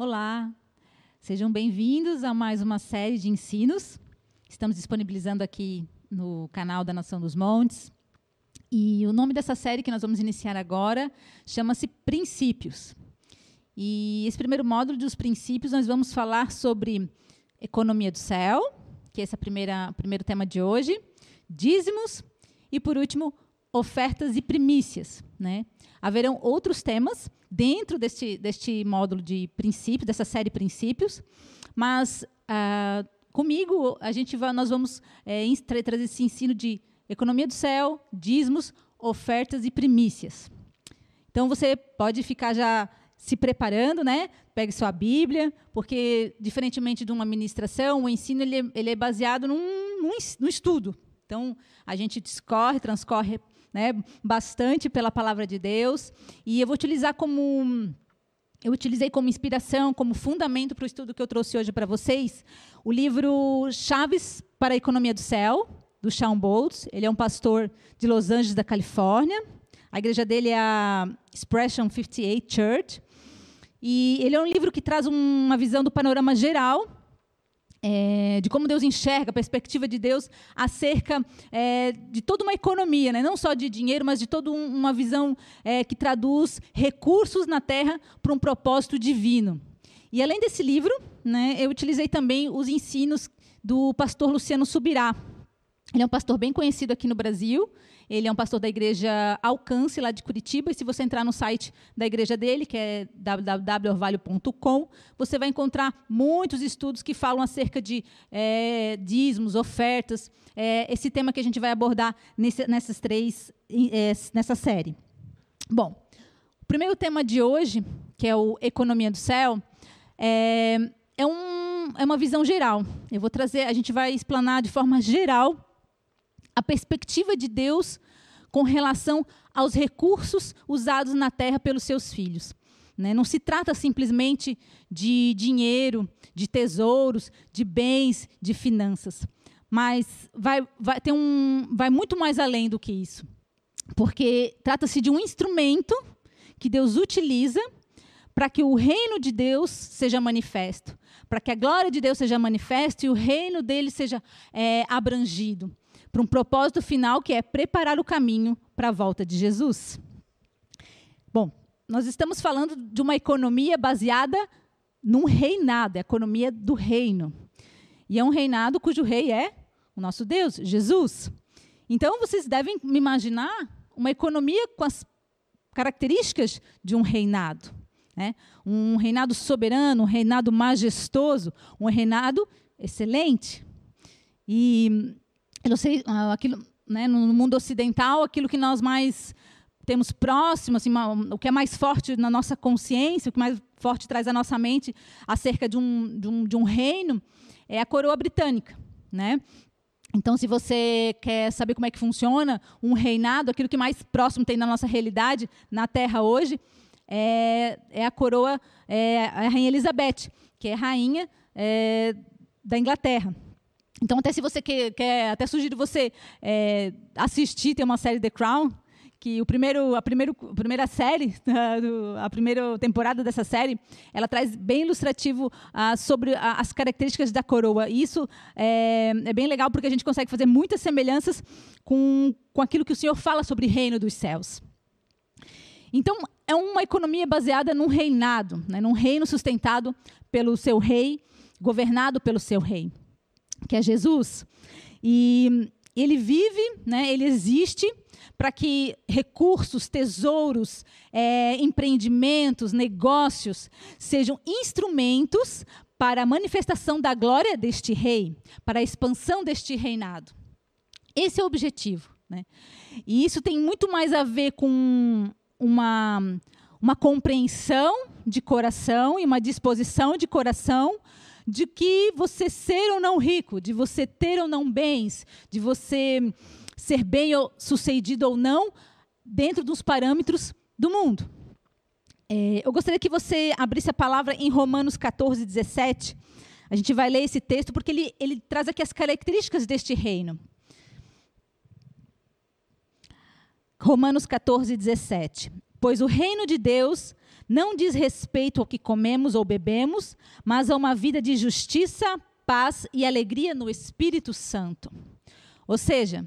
Olá, sejam bem-vindos a mais uma série de ensinos. Estamos disponibilizando aqui no canal da Nação dos Montes. E o nome dessa série que nós vamos iniciar agora chama-se Princípios. E esse primeiro módulo dos princípios nós vamos falar sobre economia do céu, que é esse primeiro tema de hoje, dízimos e, por último, ofertas e primícias. Né? Haverão outros temas dentro deste, deste módulo de princípios, dessa série princípios, mas ah, comigo a gente vai, nós vamos é, trazer esse ensino de economia do céu, dízimos, ofertas e primícias. Então você pode ficar já se preparando, né? Pegue sua Bíblia, porque diferentemente de uma ministração, o ensino ele, é, ele é baseado num, num, num estudo. Então a gente discorre, transcorre né, bastante pela palavra de Deus. E eu vou utilizar como. Eu utilizei como inspiração, como fundamento para o estudo que eu trouxe hoje para vocês, o livro Chaves para a Economia do Céu, do Sean Boltz. Ele é um pastor de Los Angeles, da Califórnia. A igreja dele é a Expression 58 Church. E ele é um livro que traz uma visão do panorama geral é, de como Deus enxerga a perspectiva de Deus acerca é, de toda uma economia, né? não só de dinheiro, mas de toda um, uma visão é, que traduz recursos na terra para um propósito divino. E além desse livro, né, eu utilizei também os ensinos do pastor Luciano Subirá. Ele é um pastor bem conhecido aqui no Brasil. Ele é um pastor da igreja Alcance, lá de Curitiba. E se você entrar no site da igreja dele, que é www.orvalho.com, você vai encontrar muitos estudos que falam acerca de é, dízimos, ofertas, é, esse tema que a gente vai abordar nesse, nessas três, é, nessa série. Bom, o primeiro tema de hoje, que é o Economia do Céu, é, é, um, é uma visão geral. Eu vou trazer, a gente vai explanar de forma geral a perspectiva de Deus com relação aos recursos usados na terra pelos seus filhos. Né? Não se trata simplesmente de dinheiro, de tesouros, de bens, de finanças, mas vai, vai, ter um, vai muito mais além do que isso. Porque trata-se de um instrumento que Deus utiliza para que o reino de Deus seja manifesto, para que a glória de Deus seja manifesta e o reino dele seja é, abrangido para um propósito final que é preparar o caminho para a volta de Jesus. Bom, nós estamos falando de uma economia baseada num reinado, a economia do reino. E é um reinado cujo rei é o nosso Deus, Jesus. Então vocês devem me imaginar uma economia com as características de um reinado. Né? Um reinado soberano, um reinado majestoso, um reinado excelente. E eu sei, ah, aquilo, né, no mundo ocidental, aquilo que nós mais temos próximo, assim, o que é mais forte na nossa consciência, o que mais forte traz à nossa mente acerca de um, de um, de um reino, é a coroa britânica. Né? Então, se você quer saber como é que funciona um reinado, aquilo que mais próximo tem na nossa realidade, na Terra hoje, é, é a coroa, é a Rainha Elizabeth, que é rainha é, da Inglaterra. Então, até se você quer, quer até sugiro você é, assistir, tem uma série The Crown, que o primeiro, a, primeiro, a primeira série, a primeira temporada dessa série, ela traz bem ilustrativo ah, sobre as características da coroa. E isso é, é, bem legal porque a gente consegue fazer muitas semelhanças com, com aquilo que o Senhor fala sobre o reino dos céus. Então, é uma economia baseada num reinado, né, num reino sustentado pelo seu rei, governado pelo seu rei que é Jesus. E ele vive, né, ele existe para que recursos, tesouros, é, empreendimentos, negócios sejam instrumentos para a manifestação da glória deste rei, para a expansão deste reinado. Esse é o objetivo. Né? E isso tem muito mais a ver com uma, uma compreensão de coração e uma disposição de coração de que você ser ou não rico, de você ter ou não bens, de você ser bem sucedido ou não dentro dos parâmetros do mundo. É, eu gostaria que você abrisse a palavra em Romanos 14, 17. A gente vai ler esse texto porque ele, ele traz aqui as características deste reino. Romanos 14, 17. Pois o reino de Deus não diz respeito ao que comemos ou bebemos, mas a uma vida de justiça, paz e alegria no Espírito Santo. Ou seja,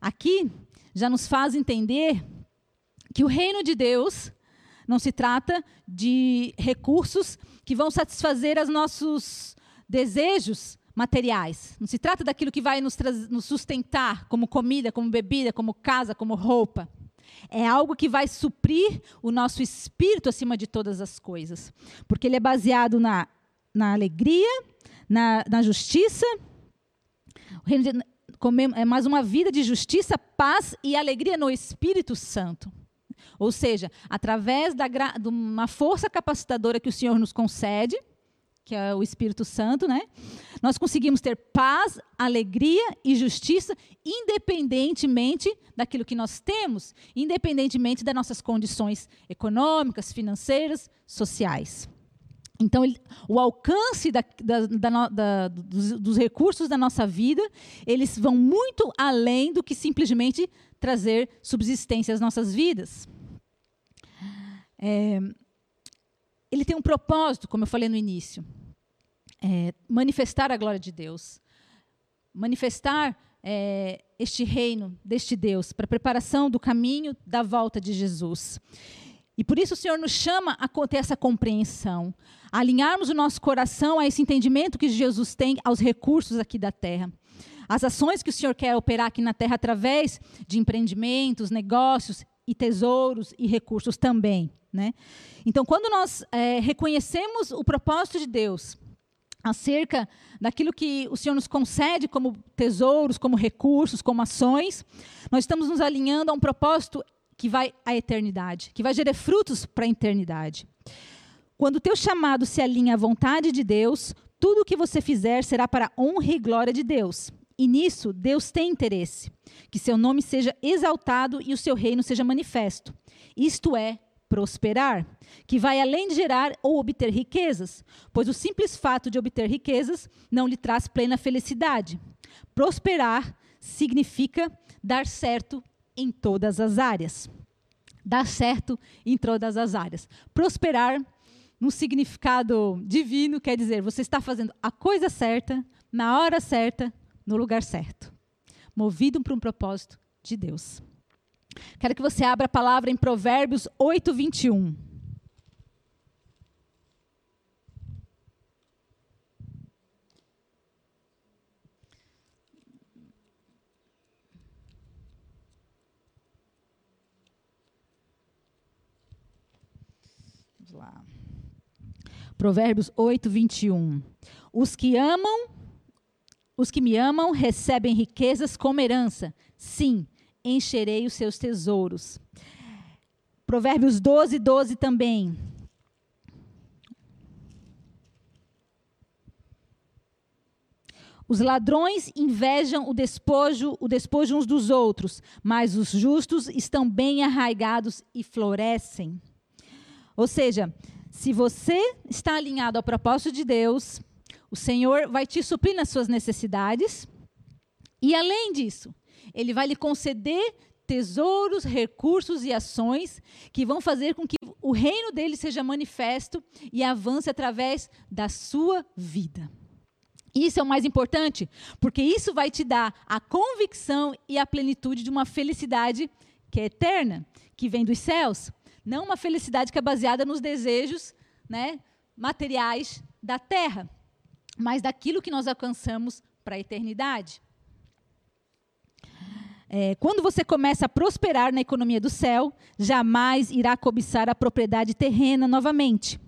aqui já nos faz entender que o reino de Deus não se trata de recursos que vão satisfazer os nossos desejos materiais. Não se trata daquilo que vai nos, nos sustentar, como comida, como bebida, como casa, como roupa. É algo que vai suprir o nosso espírito acima de todas as coisas. Porque ele é baseado na, na alegria, na, na justiça. É mais uma vida de justiça, paz e alegria no Espírito Santo. Ou seja, através da, de uma força capacitadora que o Senhor nos concede, que é o Espírito Santo, né? Nós conseguimos ter paz, alegria e justiça, independentemente daquilo que nós temos, independentemente das nossas condições econômicas, financeiras, sociais. Então, ele, o alcance da, da, da, dos, dos, recursos da nossa vida, eles vão muito além do que simplesmente trazer subsistência às nossas vidas. É, ele tem um propósito, como eu falei no início, é, manifestar a glória de Deus, manifestar é, este reino deste Deus para a preparação do caminho da volta de Jesus. E por isso o Senhor nos chama a ter essa compreensão, a alinharmos o nosso coração a esse entendimento que Jesus tem aos recursos aqui da terra. As ações que o Senhor quer operar aqui na terra através de empreendimentos, negócios e tesouros e recursos também. Né? Então, quando nós é, reconhecemos o propósito de Deus acerca daquilo que o Senhor nos concede como tesouros, como recursos, como ações, nós estamos nos alinhando a um propósito que vai à eternidade, que vai gerar frutos para a eternidade. Quando o teu chamado se alinha à vontade de Deus, tudo o que você fizer será para a honra e glória de Deus. E nisso Deus tem interesse, que seu nome seja exaltado e o seu reino seja manifesto. Isto é prosperar, que vai além de gerar ou obter riquezas, pois o simples fato de obter riquezas não lhe traz plena felicidade. Prosperar significa dar certo em todas as áreas. Dar certo em todas as áreas. Prosperar, no significado divino, quer dizer você está fazendo a coisa certa, na hora certa, no lugar certo. Movido para um propósito de Deus. Quero que você abra a palavra em Provérbios 8, 21. lá. Provérbios 8, 21. Os que amam, os que me amam recebem riquezas como herança. Sim, encherei os seus tesouros. Provérbios 12, 12 também. Os ladrões invejam o despojo, o despojo uns dos outros, mas os justos estão bem arraigados e florescem. Ou seja, se você está alinhado ao propósito de Deus, o Senhor vai te suprir nas suas necessidades. E além disso, Ele vai lhe conceder tesouros, recursos e ações que vão fazer com que o reino dele seja manifesto e avance através da sua vida. Isso é o mais importante, porque isso vai te dar a convicção e a plenitude de uma felicidade que é eterna, que vem dos céus. Não uma felicidade que é baseada nos desejos né, materiais da terra, mas daquilo que nós alcançamos para a eternidade. É, quando você começa a prosperar na economia do céu, jamais irá cobiçar a propriedade terrena novamente.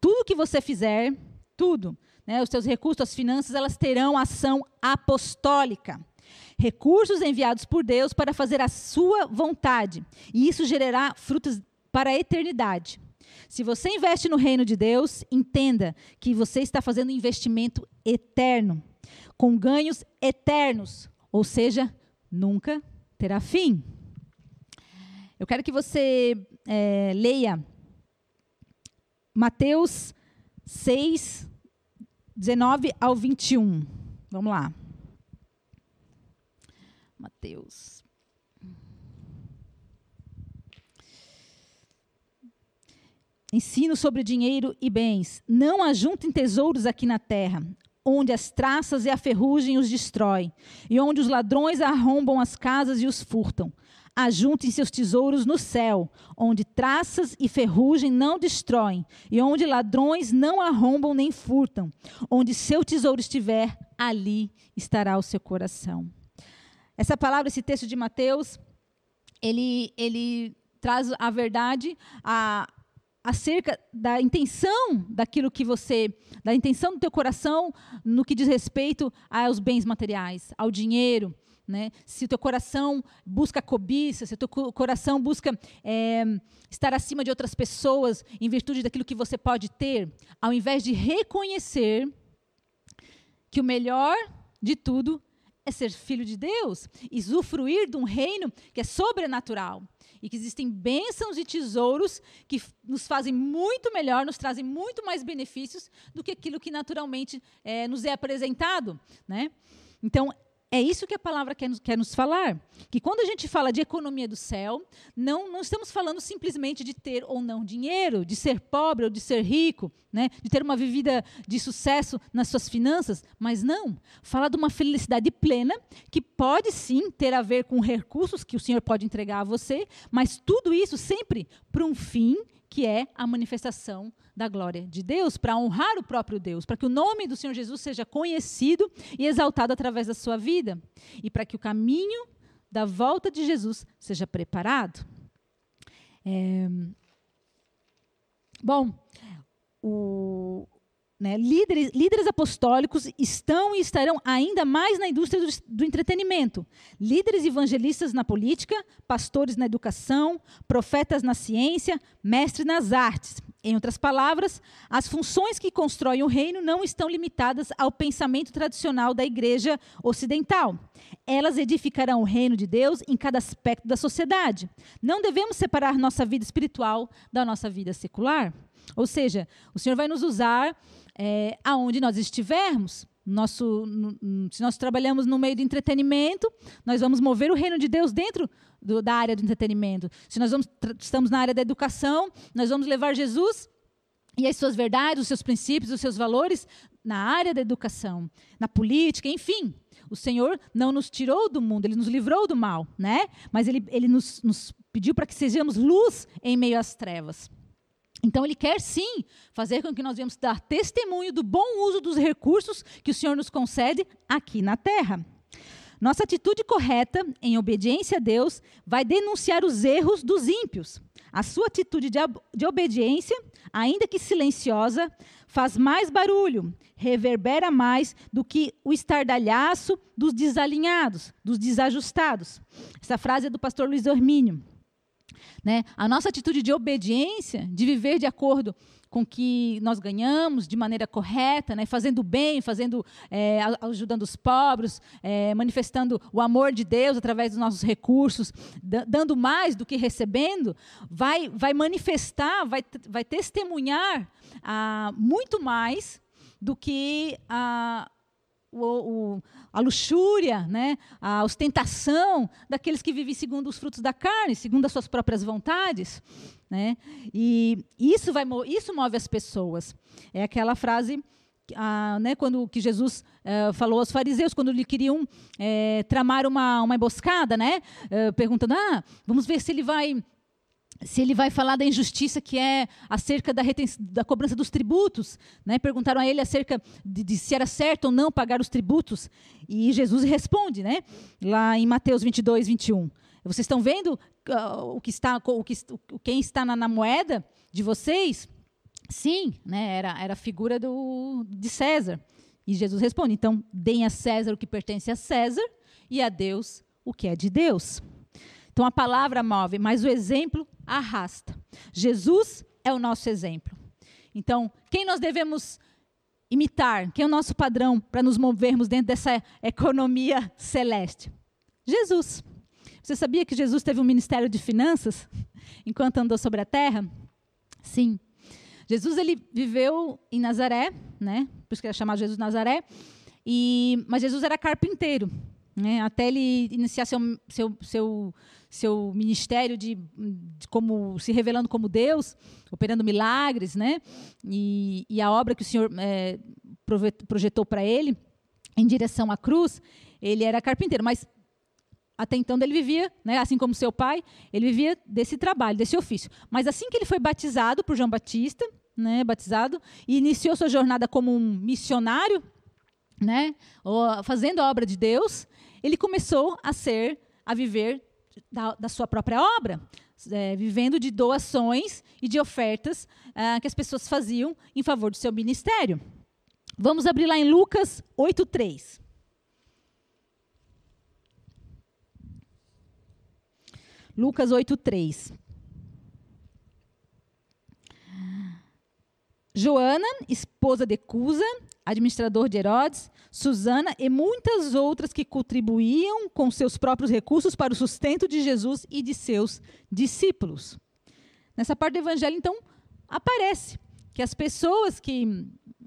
Tudo que você fizer, tudo, né, os seus recursos, as finanças, elas terão ação apostólica recursos enviados por Deus para fazer a sua vontade. E isso gerará frutos para a eternidade. Se você investe no reino de Deus, entenda que você está fazendo um investimento eterno, com ganhos eternos, ou seja, nunca terá fim. Eu quero que você é, leia Mateus 6, 19 ao 21. Vamos lá. Mateus ensino sobre dinheiro e bens. Não ajuntem tesouros aqui na terra, onde as traças e a ferrugem os destrói, e onde os ladrões arrombam as casas e os furtam. Ajuntem seus tesouros no céu, onde traças e ferrugem não destroem, e onde ladrões não arrombam nem furtam. Onde seu tesouro estiver, ali estará o seu coração. Essa palavra, esse texto de Mateus, ele, ele traz a verdade a, acerca da intenção daquilo que você, da intenção do teu coração no que diz respeito aos bens materiais, ao dinheiro. Né? Se o teu coração busca cobiça, se o teu coração busca é, estar acima de outras pessoas em virtude daquilo que você pode ter, ao invés de reconhecer que o melhor de tudo é ser filho de Deus usufruir de um reino que é sobrenatural e que existem bênçãos e tesouros que nos fazem muito melhor, nos trazem muito mais benefícios do que aquilo que naturalmente é, nos é apresentado, né? Então é isso que a palavra quer nos, quer nos falar. Que quando a gente fala de economia do céu, não, não estamos falando simplesmente de ter ou não dinheiro, de ser pobre ou de ser rico, né? de ter uma vida de sucesso nas suas finanças, mas não. Fala de uma felicidade plena, que pode sim ter a ver com recursos que o Senhor pode entregar a você, mas tudo isso sempre para um fim que é a manifestação da glória de Deus, para honrar o próprio Deus, para que o nome do Senhor Jesus seja conhecido e exaltado através da sua vida, e para que o caminho da volta de Jesus seja preparado. É... Bom, o, né, líderes, líderes apostólicos estão e estarão ainda mais na indústria do, do, entretenimento. Líderes evangelistas na política, pastores na educação, profetas na ciência, mestres nas artes. Em outras palavras, as funções que constroem o reino não estão limitadas ao pensamento tradicional da igreja ocidental. Elas edificarão o reino de Deus em cada aspecto da sociedade. Não devemos separar nossa vida espiritual da nossa vida secular. Ou seja, o Senhor vai nos usar é, aonde nós estivermos. Nosso, no, se nós trabalhamos no meio do entretenimento, nós vamos mover o reino de Deus dentro do, da área do entretenimento. Se nós vamos, estamos na área da educação, nós vamos levar Jesus e as suas verdades, os seus princípios, os seus valores na área da educação, na política, enfim. O Senhor não nos tirou do mundo, Ele nos livrou do mal, né? Mas Ele, ele nos, nos pediu para que sejamos luz em meio às trevas. Então, Ele quer sim fazer com que nós venhamos dar testemunho do bom uso dos recursos que o Senhor nos concede aqui na terra. Nossa atitude correta, em obediência a Deus, vai denunciar os erros dos ímpios. A sua atitude de, de obediência, ainda que silenciosa, faz mais barulho, reverbera mais do que o estardalhaço dos desalinhados, dos desajustados. Essa frase é do pastor Luiz Ormínio. Né? A nossa atitude de obediência, de viver de acordo com que nós ganhamos de maneira correta, né? fazendo bem, fazendo, é, ajudando os pobres, é, manifestando o amor de Deus através dos nossos recursos, dando mais do que recebendo, vai, vai manifestar, vai, vai testemunhar ah, muito mais do que a, o, o, a luxúria, né, a ostentação daqueles que vivem segundo os frutos da carne, segundo as suas próprias vontades. Né? E isso, vai, isso move as pessoas. É aquela frase ah, né, quando que Jesus eh, falou aos fariseus, quando lhe queriam eh, tramar uma, uma emboscada, né, eh, perguntando: ah, vamos ver se ele vai se ele vai falar da injustiça que é acerca da, da cobrança dos tributos. Né? Perguntaram a ele acerca de, de, se era certo ou não pagar os tributos. E Jesus responde, né? lá em Mateus 22, 21. Vocês estão vendo uh, o que está, o que, quem está na, na, moeda de vocês? Sim, né? era, era a figura do, de César. E Jesus responde: então, deem a César o que pertence a César e a Deus o que é de Deus. Então a palavra move, mas o exemplo arrasta. Jesus é o nosso exemplo. Então, quem nós devemos imitar? Quem é o nosso padrão para nos movermos dentro dessa economia celeste? Jesus. Você sabia que Jesus teve um ministério de finanças enquanto andou sobre a terra? Sim. Jesus ele viveu em Nazaré, né? Por isso que era chamado Jesus Nazaré. E, mas Jesus era carpinteiro. Né, até ele iniciar seu, seu, seu, seu ministério de, de, como se revelando como Deus, operando milagres, né, e, e a obra que o Senhor é, projetou para ele em direção à cruz, ele era carpinteiro, mas até então ele vivia, né, assim como seu pai, ele vivia desse trabalho, desse ofício. Mas assim que ele foi batizado por João Batista, né, batizado, e iniciou sua jornada como um missionário, né, fazendo a obra de Deus, ele começou a ser, a viver da, da sua própria obra, é, vivendo de doações e de ofertas é, que as pessoas faziam em favor do seu ministério. Vamos abrir lá em Lucas 8:3. Lucas 8:3. Joana, esposa de Cusa, administrador de Herodes, Susana e muitas outras que contribuíam com seus próprios recursos para o sustento de Jesus e de seus discípulos. Nessa parte do evangelho, então, aparece que as pessoas que,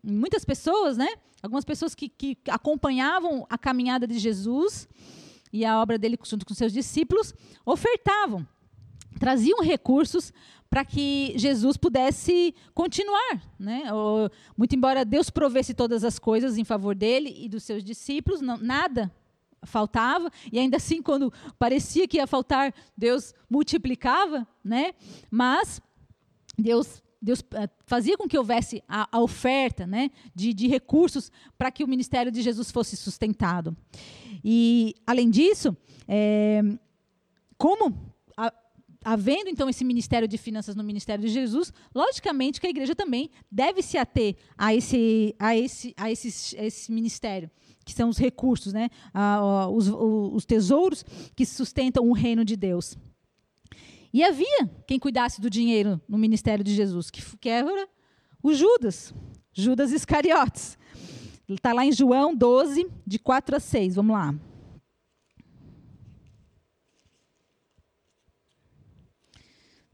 muitas pessoas, né, algumas pessoas que, que acompanhavam a caminhada de Jesus e a obra dele junto com seus discípulos, ofertavam, traziam recursos para que Jesus pudesse continuar. Né? Muito embora Deus provesse todas as coisas em favor dele e dos seus discípulos, não, nada faltava, e ainda assim, quando parecia que ia faltar, Deus multiplicava, né? mas Deus Deus eh, fazia com que houvesse a, a oferta né, de, de recursos para que o ministério de Jesus fosse sustentado. E, além disso, é, como havendo então esse ministério de finanças no ministério de Jesus, logicamente que a igreja também deve se ater a esse, a esse, a esse, a esse ministério, que são os recursos, né? os, os tesouros que sustentam o reino de Deus. E havia quem cuidasse do dinheiro no ministério de Jesus, que, que era o Judas, Judas Iscariotes. Está lá em João 12, de 4 a 6. Vamos lá.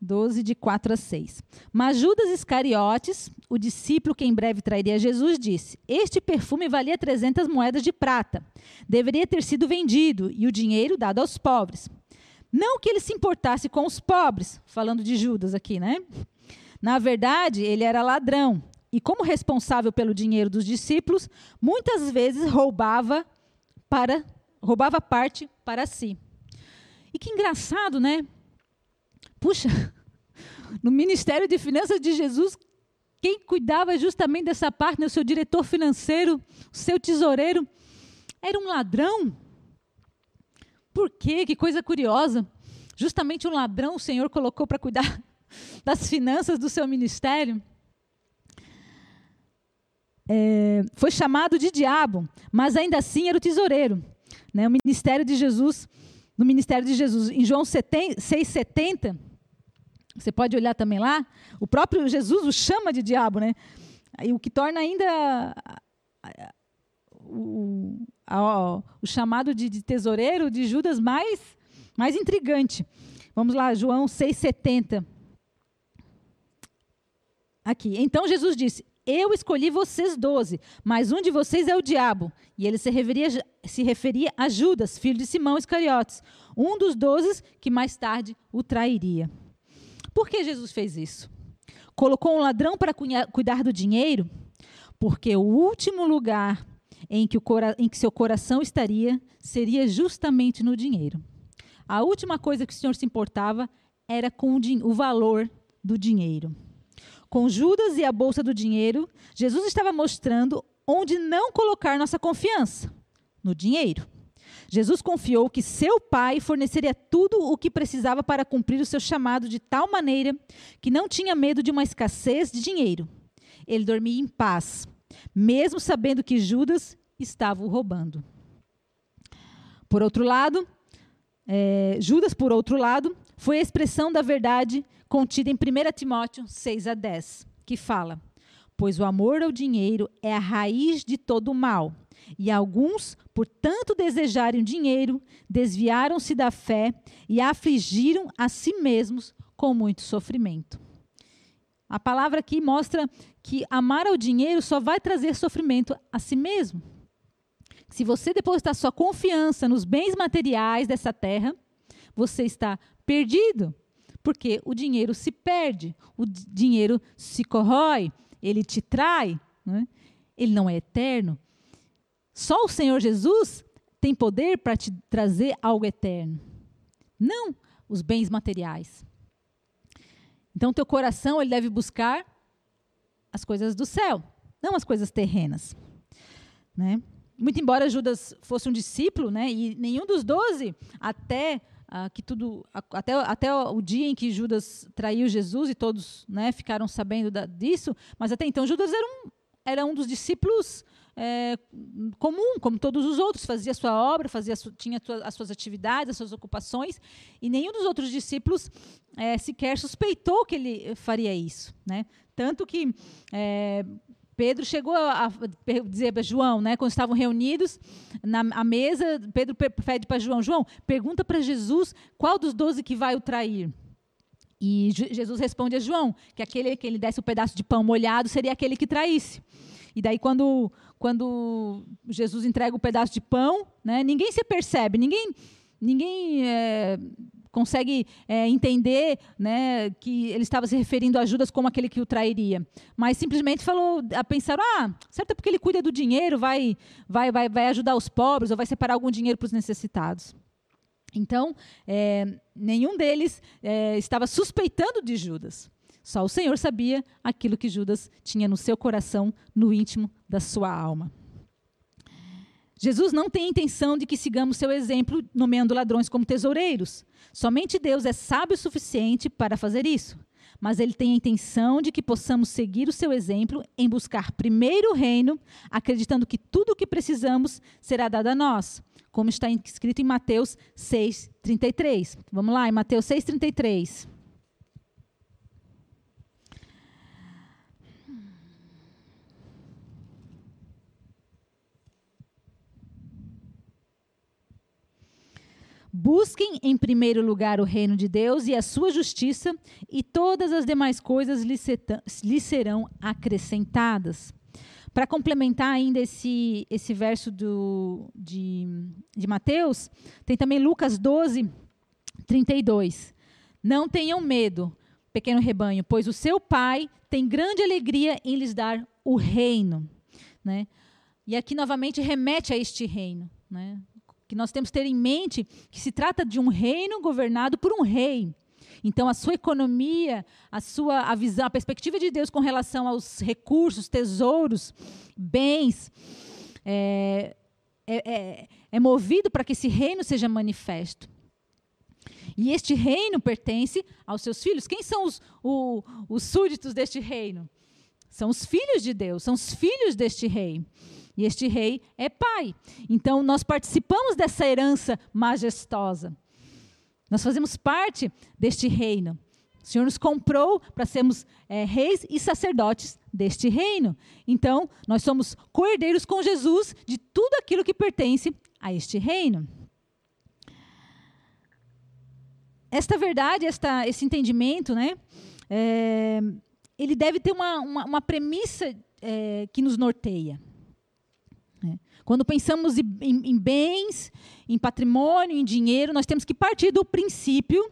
12, de 4 a 6. Mas Judas Iscariotes, o discípulo que em breve trairia Jesus, disse: Este perfume valia 300 moedas de prata. Deveria ter sido vendido e o dinheiro dado aos pobres. Não que ele se importasse com os pobres, falando de Judas aqui, né? Na verdade, ele era ladrão e, como responsável pelo dinheiro dos discípulos, muitas vezes roubava para roubava parte para si. E que engraçado, né? Puxa, no Ministério de Finanças de Jesus, quem cuidava justamente dessa parte, né, o seu diretor financeiro, o seu tesoureiro, era um ladrão. Por quê? Que coisa curiosa. Justamente um ladrão o Senhor colocou para cuidar das finanças do seu ministério. É, foi chamado de diabo, mas ainda assim era o tesoureiro. Né? O ministério de Jesus, no ministério de Jesus, em João 6,70, você pode olhar também lá, o próprio Jesus o chama de diabo, né? E o que torna ainda o, a, o chamado de, de, tesoureiro de Judas mais, mais intrigante. Vamos lá, João 6,70. Aqui. Então Jesus disse: Eu escolhi vocês doze, mas um de vocês é o diabo. E ele se referia, se referia a Judas, filho de Simão Iscariotes, um dos doze que mais tarde o trairia. Por que Jesus fez isso? Colocou um ladrão para cuidar do dinheiro? Porque o último lugar em que, em que seu coração estaria seria justamente no dinheiro. A última coisa que o Senhor se importava era com o, o valor do dinheiro. Com Judas e a bolsa do dinheiro, Jesus estava mostrando onde não colocar nossa confiança: no dinheiro. Jesus confiou que seu pai forneceria tudo o que precisava para cumprir o seu chamado de tal maneira que não tinha medo de uma escassez de dinheiro. Ele dormia em paz, mesmo sabendo que Judas estava o roubando. Por outro lado, é, Judas, por outro lado, foi a expressão da verdade contida em 1 Timóteo 6 a 10, que fala: Pois o amor ao dinheiro é a raiz de todo o mal e alguns, por tanto desejarem dinheiro, desviaram-se da fé e afligiram a si mesmos com muito sofrimento. A palavra aqui mostra que amar ao dinheiro só vai trazer sofrimento a si mesmo. Se você depositar sua confiança nos bens materiais dessa terra, você está perdido, porque o dinheiro se perde, o dinheiro se corrói, ele te trai, né? ele não é eterno. Só o Senhor Jesus tem poder para te trazer algo eterno, não os bens materiais. Então, teu coração ele deve buscar as coisas do céu, não as coisas terrenas, né? Muito embora Judas fosse um discípulo, né? E nenhum dos doze até ah, que tudo até, até o dia em que Judas traiu Jesus e todos né, ficaram sabendo da, disso, mas até então Judas era um, era um dos discípulos é, comum, como todos os outros, fazia sua obra, fazia tinha as suas atividades, as suas ocupações, e nenhum dos outros discípulos é, sequer suspeitou que ele faria isso, né? Tanto que é, Pedro chegou a, dizer para João, né, quando estavam reunidos na mesa, Pedro pede para João, João, pergunta para Jesus qual dos doze que vai o trair. E Jesus responde a João que aquele que ele desse o um pedaço de pão molhado seria aquele que traísse. E daí quando quando Jesus entrega o pedaço de pão, né, ninguém se percebe, ninguém ninguém é, consegue é, entender né, que ele estava se referindo a Judas como aquele que o trairia. Mas simplesmente falou, a pensar, ah, certo é porque ele cuida do dinheiro, vai, vai, vai, vai ajudar os pobres, ou vai separar algum dinheiro para os necessitados. Então, é, nenhum deles é, estava suspeitando de Judas. Só o Senhor sabia aquilo que Judas tinha no seu coração, no íntimo da sua alma. Jesus não tem intenção de que sigamos seu exemplo nomeando ladrões como tesoureiros. Somente Deus é sábio o suficiente para fazer isso. Mas ele tem a intenção de que possamos seguir o seu exemplo em buscar primeiro o reino, acreditando que tudo o que precisamos será dado a nós, como está escrito em Mateus 6:33. Vamos lá, em Mateus 6:33. Busquem em primeiro lugar o reino de Deus e a sua justiça, e todas as demais coisas lhe serão acrescentadas. Para complementar ainda esse, esse verso do, de, de Mateus, tem também Lucas 12, 32. Não tenham medo, pequeno rebanho, pois o seu pai tem grande alegria em lhes dar o reino. Né? E aqui novamente remete a este reino. Né? Que nós temos que ter em mente que se trata de um reino governado por um rei. Então, a sua economia, a sua a visão, a perspectiva de Deus com relação aos recursos, tesouros, bens, é, é, é, é movido para que esse reino seja manifesto. E este reino pertence aos seus filhos. Quem são os, o, os súditos deste reino? São os filhos de Deus, são os filhos deste rei. E este rei é pai. Então, nós participamos dessa herança majestosa. Nós fazemos parte deste reino. O Senhor nos comprou para sermos é, reis e sacerdotes deste reino. Então, nós somos cordeiros com Jesus de tudo aquilo que pertence a este reino. Esta verdade, esta, esse entendimento, né, é, ele deve ter uma, uma, uma premissa é, que nos norteia. Quando pensamos em, em bens, em patrimônio, em dinheiro, nós temos que partir do princípio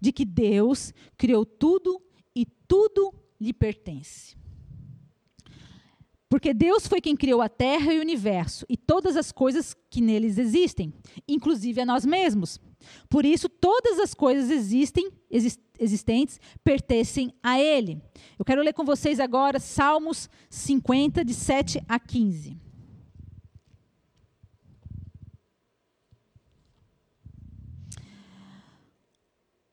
de que Deus criou tudo e tudo lhe pertence. Porque Deus foi quem criou a terra e o universo e todas as coisas que neles existem, inclusive a nós mesmos. Por isso, todas as coisas existem, existentes pertencem a Ele. Eu quero ler com vocês agora Salmos 50, de 7 a 15.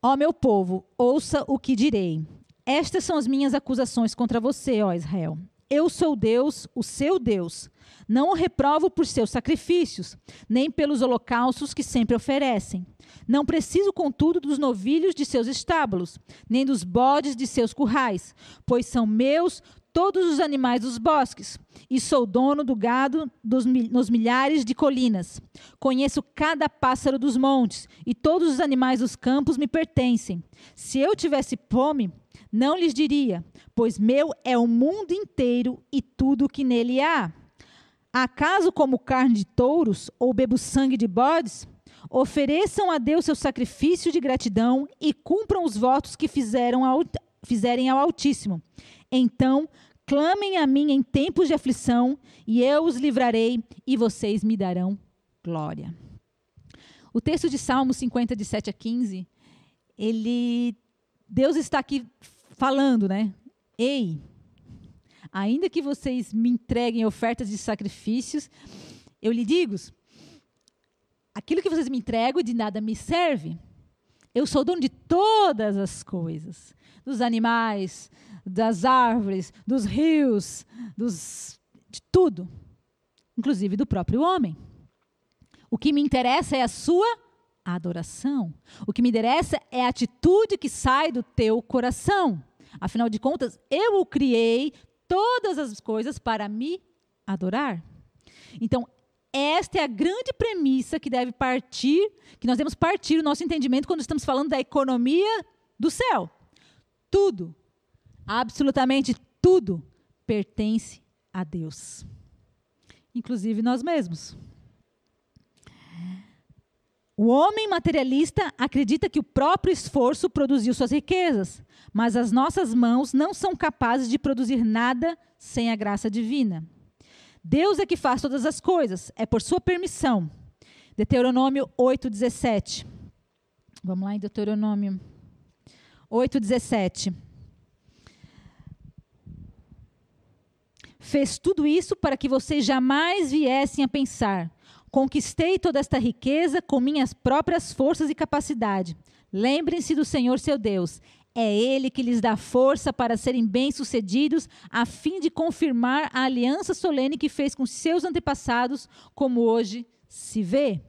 Ó meu povo, ouça o que direi. Estas são as minhas acusações contra você, ó Israel. Eu sou Deus, o seu Deus. Não o reprovo por seus sacrifícios, nem pelos holocaustos que sempre oferecem. Não preciso, contudo, dos novilhos de seus estábulos, nem dos bodes de seus currais, pois são meus todos os animais dos bosques, e sou dono do gado dos, nos milhares de colinas. Conheço cada pássaro dos montes, e todos os animais dos campos me pertencem. Se eu tivesse fome, não lhes diria, pois meu é o mundo inteiro e tudo o que nele há. Acaso como carne de touros ou bebo sangue de bodes? Ofereçam a Deus seu sacrifício de gratidão e cumpram os votos que fizeram ao, fizerem ao Altíssimo. Então, clamem a mim em tempos de aflição, e eu os livrarei, e vocês me darão glória. O texto de Salmo 50, de 7 a 15, ele, Deus está aqui falando, né? Ei, ainda que vocês me entreguem ofertas de sacrifícios, eu lhe digo, aquilo que vocês me entregam de nada me serve. Eu sou dono de todas as coisas, dos animais, das árvores, dos rios, dos, de tudo, inclusive do próprio homem. O que me interessa é a sua adoração. O que me interessa é a atitude que sai do teu coração. Afinal de contas, eu o criei todas as coisas para me adorar. Então, esta é a grande premissa que deve partir, que nós devemos partir o nosso entendimento quando estamos falando da economia do céu. Tudo, absolutamente tudo, pertence a Deus, inclusive nós mesmos. O homem materialista acredita que o próprio esforço produziu suas riquezas, mas as nossas mãos não são capazes de produzir nada sem a graça divina. Deus é que faz todas as coisas, é por sua permissão. Deuteronômio 8:17. Vamos lá em Deuteronômio 8:17. Fez tudo isso para que vocês jamais viessem a pensar: Conquistei toda esta riqueza com minhas próprias forças e capacidade. Lembrem-se do Senhor seu Deus. É Ele que lhes dá força para serem bem-sucedidos, a fim de confirmar a aliança solene que fez com seus antepassados, como hoje se vê.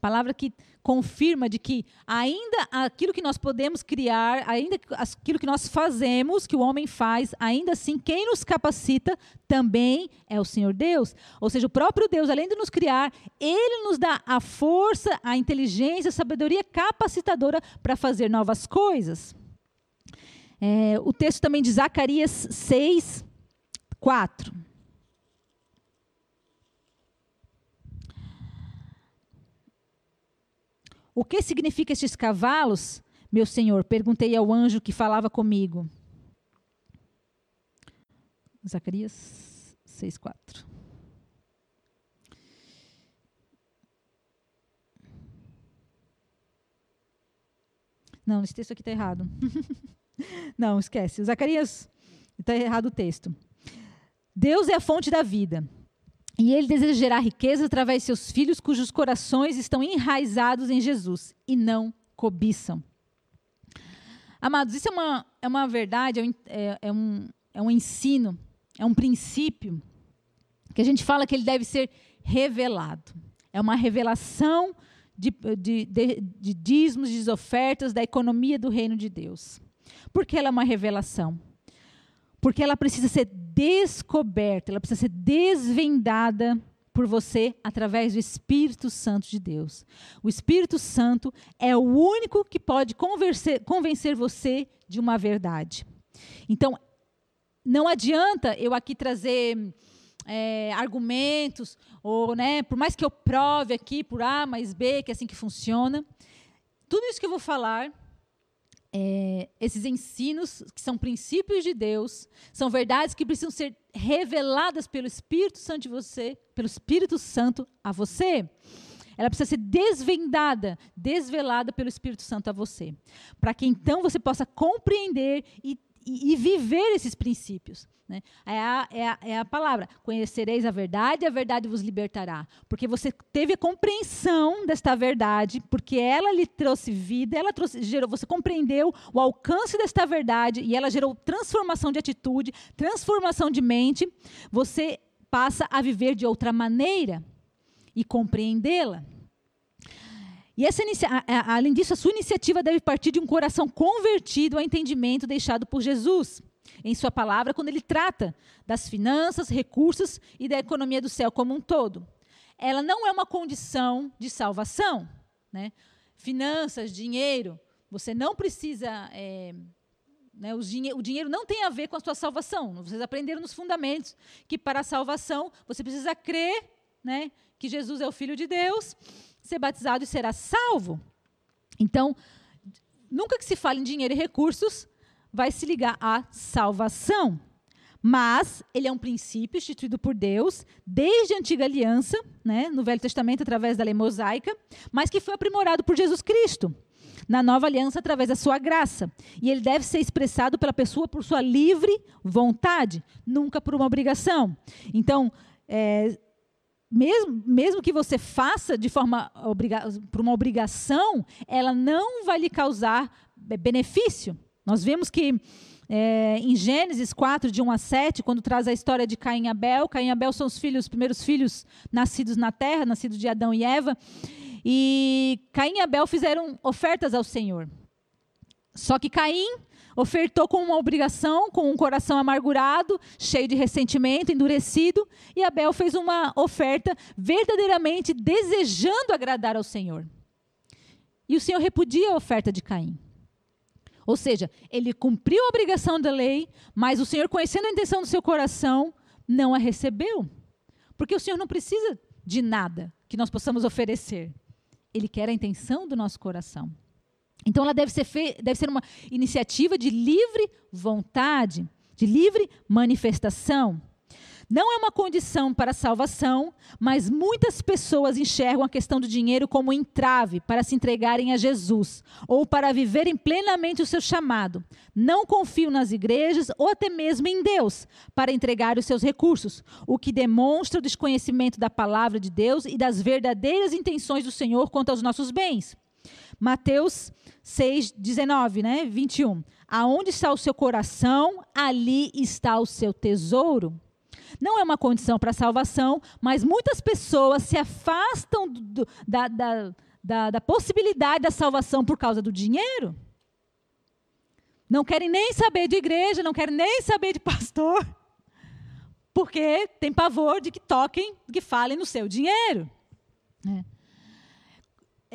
Palavra que confirma de que ainda aquilo que nós podemos criar, ainda aquilo que nós fazemos, que o homem faz, ainda assim quem nos capacita também é o Senhor Deus. Ou seja, o próprio Deus, além de nos criar, ele nos dá a força, a inteligência, a sabedoria capacitadora para fazer novas coisas. É, o texto também de Zacarias 6, 4. O que significam estes cavalos, meu senhor? Perguntei ao anjo que falava comigo. Zacarias 6,4. Não, esse texto aqui está errado. Não, esquece. Zacarias está errado o texto. Deus é a fonte da vida. E ele deseja gerar riqueza através de seus filhos, cujos corações estão enraizados em Jesus e não cobiçam. Amados, isso é uma, é uma verdade, é um, é, é, um, é um ensino, é um princípio que a gente fala que ele deve ser revelado. É uma revelação de, de, de, de dízimos, de ofertas, da economia do reino de Deus. Por que ela é uma revelação? Porque ela precisa ser descoberta, ela precisa ser desvendada por você através do Espírito Santo de Deus. O Espírito Santo é o único que pode convencer você de uma verdade. Então, não adianta eu aqui trazer é, argumentos, ou, né, por mais que eu prove aqui por A mais B, que é assim que funciona, tudo isso que eu vou falar é, esses ensinos, que são princípios de Deus, são verdades que precisam ser reveladas pelo Espírito Santo de você, pelo Espírito Santo a você. Ela precisa ser desvendada, desvelada pelo Espírito Santo a você, para que então você possa compreender e e, viver esses princípios. Né? É, a, é, a, é a palavra: conhecereis a verdade a verdade vos libertará. Porque você teve a compreensão desta verdade, porque ela lhe trouxe vida, ela trouxe, gerou, você compreendeu o alcance desta verdade e ela gerou transformação de atitude, transformação de mente. Você passa a viver de outra maneira e compreendê-la. E essa além disso, a sua iniciativa deve partir de um coração convertido ao entendimento deixado por Jesus em sua palavra, quando ele trata das finanças, recursos e da economia do céu como um todo. Ela não é uma condição de salvação. Né? Finanças, dinheiro, você não precisa é, Né? Dinhe o dinheiro não tem a ver com a sua salvação. Vocês aprenderam nos fundamentos que para a salvação você precisa crer né, que Jesus é o Filho de Deus, ser batizado e será salvo. Então, nunca que se fale em dinheiro e recursos, vai se ligar à salvação. Mas ele é um princípio instituído por Deus desde a antiga aliança, né, no Velho Testamento através da lei mosaica, mas que foi aprimorado por Jesus Cristo na nova aliança através da sua graça. E ele deve ser expressado pela pessoa por sua livre vontade, nunca por uma obrigação. Então, é, mesmo, mesmo que você faça de forma por uma obrigação, ela não vai lhe causar benefício. Nós vemos que é, em Gênesis 4, de 1 a 7, quando traz a história de Caim e Abel, Caim e Abel são os filhos, os primeiros filhos nascidos na terra, nascidos de Adão e Eva, e Caim e Abel fizeram ofertas ao Senhor. Só que Caim ofertou com uma obrigação, com um coração amargurado, cheio de ressentimento, endurecido, e Abel fez uma oferta verdadeiramente desejando agradar ao Senhor. E o Senhor repudia a oferta de Caim. Ou seja, ele cumpriu a obrigação da lei, mas o Senhor, conhecendo a intenção do seu coração, não a recebeu. Porque o Senhor não precisa de nada que nós possamos oferecer. Ele quer a intenção do nosso coração. Então, ela deve ser, deve ser uma iniciativa de livre vontade, de livre manifestação. Não é uma condição para salvação, mas muitas pessoas enxergam a questão do dinheiro como entrave para se entregarem a Jesus ou para viverem plenamente o seu chamado. Não confiam nas igrejas ou até mesmo em Deus para entregar os seus recursos, o que demonstra o desconhecimento da palavra de Deus e das verdadeiras intenções do Senhor quanto aos nossos bens. Mateus 6, 19, né? 21. Aonde está o seu coração, ali está o seu tesouro. Não é uma condição para salvação, mas muitas pessoas se afastam do, da, da, da, da possibilidade da salvação por causa do dinheiro. Não querem nem saber de igreja, não querem nem saber de pastor, porque tem pavor de que toquem, que falem no seu dinheiro. É,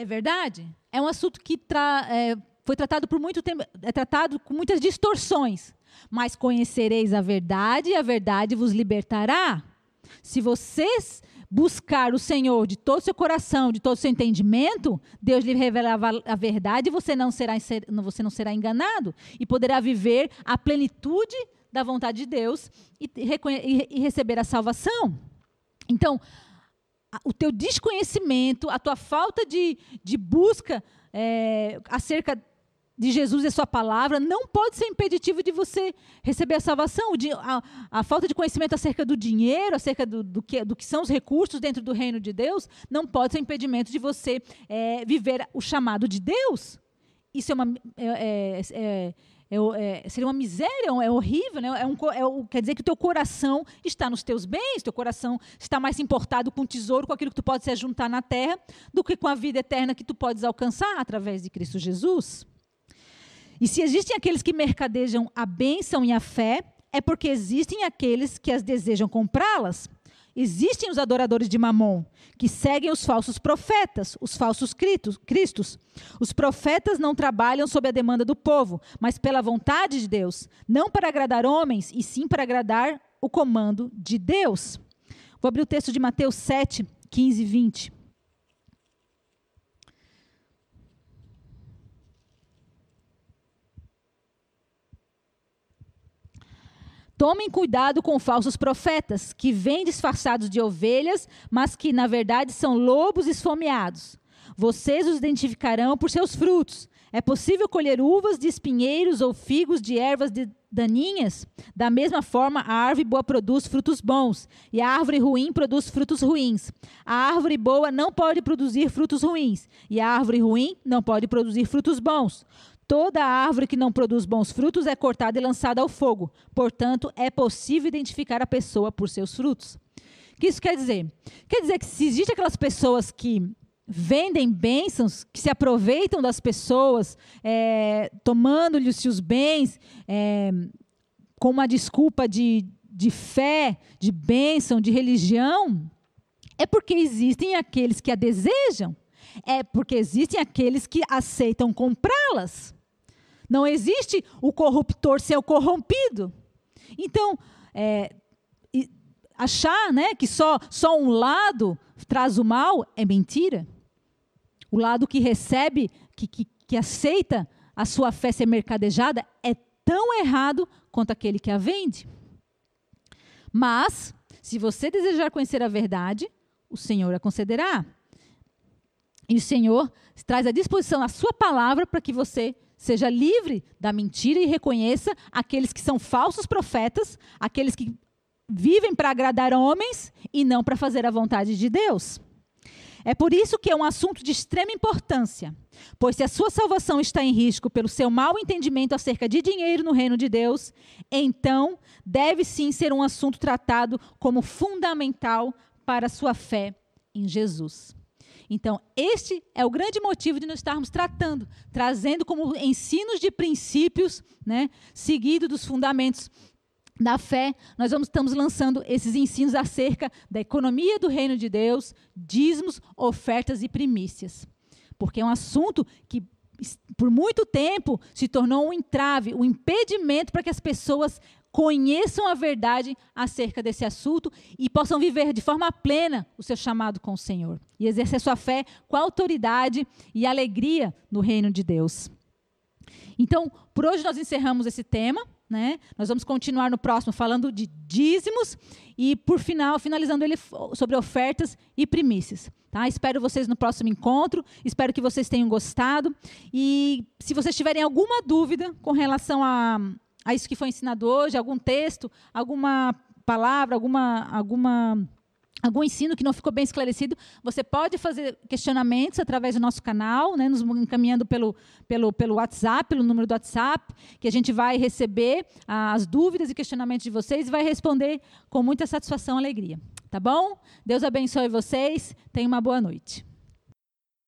é verdade? É um assunto que tra, é, foi tratado por muito tempo, é tratado com muitas distorções. Mas conhecereis a verdade e a verdade vos libertará. Se vocês buscar o Senhor de todo o seu coração, de todo o seu entendimento, Deus lhe revelará a verdade e você não será, você não será enganado e poderá viver a plenitude da vontade de Deus e, e receber a salvação. Então, o teu desconhecimento, a tua falta de, de busca é, acerca de Jesus e a sua palavra não pode ser impeditivo de você receber a salvação. A, a falta de conhecimento acerca do dinheiro, acerca do, do, que, do, que, são os recursos dentro do reino de Deus, não pode ser impedimento de você é, viver o chamado de Deus. Isso é uma. É, é, é, é seria uma miséria, é horrível, né? Um, quer dizer que o teu coração está nos teus bens, teu coração está mais importado com o tesouro, com aquilo que tu podes se juntar na terra, do que com a vida eterna que tu podes alcançar através de Cristo Jesus. E se existem aqueles que mercadejam a bênção e a fé, é porque existem aqueles que as desejam comprá-las. Existem os adoradores de Mamon, que seguem os falsos profetas, os falsos cristos. Os profetas não trabalham sob a demanda do povo, mas pela vontade de Deus, não para agradar homens, e sim para agradar o comando de Deus. Vou abrir o texto de Mateus 7, 15 e 20. Tomem cuidado com falsos profetas, que vêm disfarçados de ovelhas, mas que, na verdade, são lobos esfomeados. Vocês os identificarão por seus frutos. É possível colher uvas de espinheiros ou figos de ervas de daninhas? Da mesma forma, a árvore boa produz frutos bons, e a árvore ruim produz frutos ruins. A árvore boa não pode produzir frutos ruins, e a árvore ruim não pode produzir frutos bons. Toda árvore que não produz bons frutos é cortada e lançada ao fogo. Portanto, é possível identificar a pessoa por seus frutos. O que isso quer dizer? Quer dizer que se existem aquelas pessoas que vendem bênçãos, que se aproveitam das pessoas, é, tomando-lhes os bens, é, com uma desculpa de, de fé, de bênção, de religião, é porque existem aqueles que a desejam, é porque existem aqueles que aceitam comprá-las. Não existe o corruptor ser o corrompido. Então, é, achar né, que só, só um lado traz o mal é mentira. O lado que recebe, que, que, que aceita a sua fé ser mercadejada é tão errado quanto aquele que a vende. Mas, se você desejar conhecer a verdade, o Senhor a concederá. E o Senhor traz à disposição a sua palavra para que você seja livre da mentira e reconheça aqueles que são falsos profetas, aqueles que vivem para agradar homens e não para fazer a vontade de Deus. É por isso que é um assunto de extrema importância, pois se a sua salvação está em risco pelo seu mau entendimento acerca de dinheiro no reino de Deus, então deve sim ser um assunto tratado como fundamental para a sua fé em Jesus. Então, este é o grande motivo de nós estarmos tratando, trazendo como ensinos de princípios, né, seguido dos fundamentos da fé, nós vamos, estamos lançando esses ensinos acerca da economia do reino de Deus, dízimos, ofertas e primícias. Porque é um assunto que, por muito tempo, se tornou um entrave, um impedimento para que as pessoas conheçam a verdade acerca desse assunto e possam viver de forma plena o seu chamado com o Senhor e exercer sua fé com autoridade e alegria no reino de Deus. Então, por hoje nós encerramos esse tema. Né? Nós vamos continuar no próximo falando de dízimos e, por final, finalizando ele sobre ofertas e primícias. Tá? Espero vocês no próximo encontro. Espero que vocês tenham gostado. E se vocês tiverem alguma dúvida com relação a, a isso que foi ensinado hoje, algum texto, alguma palavra, alguma, alguma algum ensino que não ficou bem esclarecido, você pode fazer questionamentos através do nosso canal, né, nos encaminhando pelo, pelo, pelo WhatsApp, pelo número do WhatsApp, que a gente vai receber as dúvidas e questionamentos de vocês e vai responder com muita satisfação e alegria. Tá bom? Deus abençoe vocês. Tenha uma boa noite.